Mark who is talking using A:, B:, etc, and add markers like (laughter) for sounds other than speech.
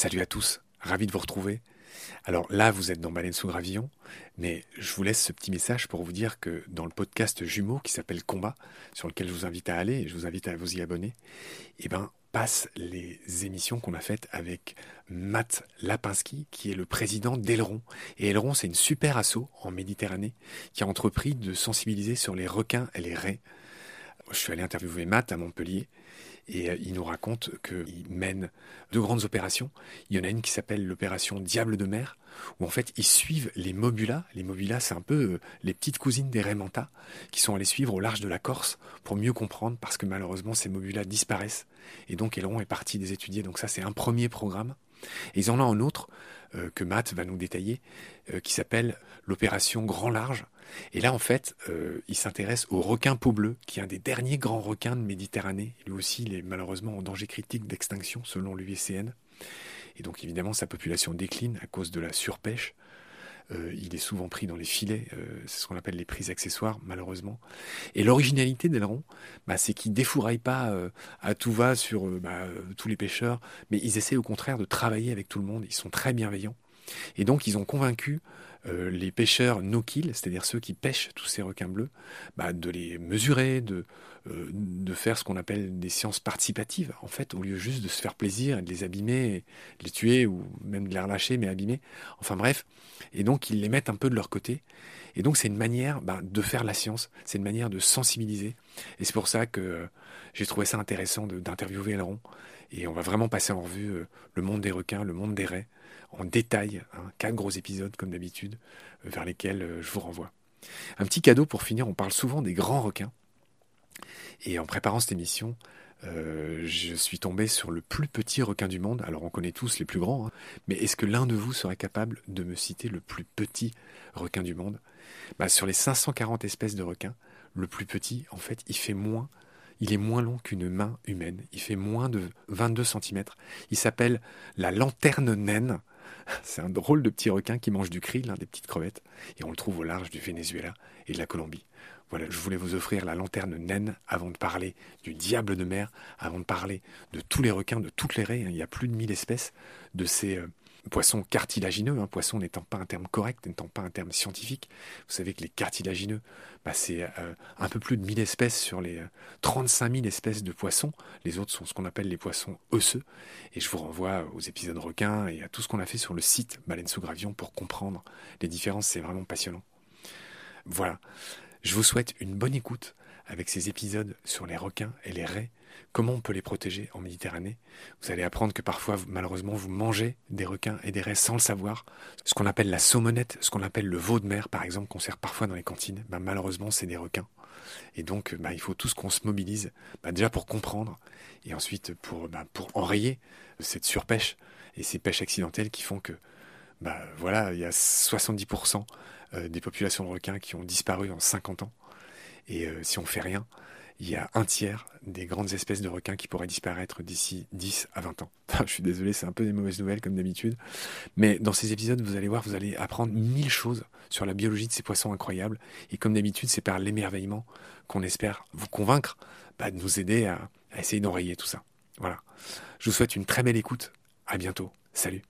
A: Salut à tous, ravi de vous retrouver. Alors là, vous êtes dans Baleine sous Gravillon, mais je vous laisse ce petit message pour vous dire que dans le podcast jumeau qui s'appelle Combat, sur lequel je vous invite à aller et je vous invite à vous y abonner, eh ben, passe les émissions qu'on a faites avec Matt Lapinski, qui est le président d'Aileron. Et Aileron, c'est une super asso en Méditerranée qui a entrepris de sensibiliser sur les requins et les raies. Je suis allé interviewer Matt à Montpellier et euh, il nous raconte qu'il mène deux grandes opérations. Il y en a une qui s'appelle l'opération Diable de mer, où en fait ils suivent les mobulas. Les mobulas, c'est un peu euh, les petites cousines des Raymanta, qui sont allées suivre au large de la Corse pour mieux comprendre, parce que malheureusement ces mobulas disparaissent. Et donc Aileron est parti des étudier. Donc ça, c'est un premier programme. Et ils en ont un autre euh, que Matt va nous détailler, qui s'appelle l'opération Grand Large, et là, en fait, euh, il s'intéresse au requin peau bleue, qui est un des derniers grands requins de Méditerranée. Lui aussi, il est malheureusement en danger critique d'extinction, selon l'UICN. Et donc, évidemment, sa population décline à cause de la surpêche. Euh, il est souvent pris dans les filets, euh, c'est ce qu'on appelle les prises accessoires, malheureusement. Et l'originalité d'Aileron, bah, c'est qu'ils défouraillent pas à tout va sur bah, tous les pêcheurs, mais ils essaient au contraire de travailler avec tout le monde. Ils sont très bienveillants. Et donc, ils ont convaincu euh, les pêcheurs no-kill, c'est-à-dire ceux qui pêchent tous ces requins bleus, bah, de les mesurer, de, euh, de faire ce qu'on appelle des sciences participatives, en fait, au lieu juste de se faire plaisir et de les abîmer, de les tuer ou même de les relâcher, mais abîmer. Enfin bref. Et donc, ils les mettent un peu de leur côté. Et donc, c'est une manière bah, de faire la science, c'est une manière de sensibiliser. Et c'est pour ça que euh, j'ai trouvé ça intéressant d'interviewer Elron. Et on va vraiment passer en revue le monde des requins, le monde des raies, en détail, hein, quatre gros épisodes comme d'habitude, euh, vers lesquels euh, je vous renvoie. Un petit cadeau pour finir, on parle souvent des grands requins. Et en préparant cette émission, euh, je suis tombé sur le plus petit requin du monde. Alors on connaît tous les plus grands, hein, mais est-ce que l'un de vous serait capable de me citer le plus petit requin du monde? Bah, Sur les 540 espèces de requins, le plus petit, en fait, il fait moins il est moins long qu'une main humaine. Il fait moins de 22 cm. Il s'appelle la lanterne naine. (laughs) C'est un drôle de petit requin qui mange du krill, des petites crevettes, et on le trouve au large du Venezuela et de la Colombie. Voilà, je voulais vous offrir la lanterne naine avant de parler du diable de mer, avant de parler de tous les requins, de toutes les raies. Hein. Il y a plus de 1000 espèces de ces euh, poisson cartilagineux, un poisson n'étant pas un terme correct, n'étant pas un terme scientifique. Vous savez que les cartilagineux, bah, c'est euh, un peu plus de 1000 espèces sur les 35 euh, 000 espèces de poissons. Les autres sont ce qu'on appelle les poissons osseux. Et je vous renvoie aux épisodes requins et à tout ce qu'on a fait sur le site Baleine sous Gravion pour comprendre les différences. C'est vraiment passionnant. Voilà. Je vous souhaite une bonne écoute avec ces épisodes sur les requins et les raies Comment on peut les protéger en Méditerranée? Vous allez apprendre que parfois, malheureusement, vous mangez des requins et des raies sans le savoir. Ce qu'on appelle la saumonette, ce qu'on appelle le veau de mer, par exemple, qu'on sert parfois dans les cantines, ben, malheureusement, c'est des requins. Et donc, ben, il faut tous qu'on se mobilise, ben, déjà pour comprendre, et ensuite pour, enrayer cette surpêche et ces pêches accidentelles qui font que, voilà, il y a 70% euh, des populations de requins qui ont disparu en 50 ans. Et euh, si on fait rien, il y a un tiers des grandes espèces de requins qui pourraient disparaître d'ici 10 à 20 ans. (laughs) je suis désolé, c'est un peu des mauvaises nouvelles comme d'habitude. Mais dans ces épisodes, vous allez voir, vous allez apprendre mille choses sur la biologie de ces poissons incroyables. Et comme d'habitude, c'est par l'émerveillement qu'on espère vous convaincre bah, de nous aider à, à essayer d'enrayer tout ça. Voilà. Je vous souhaite une très belle écoute. À bientôt. Salut.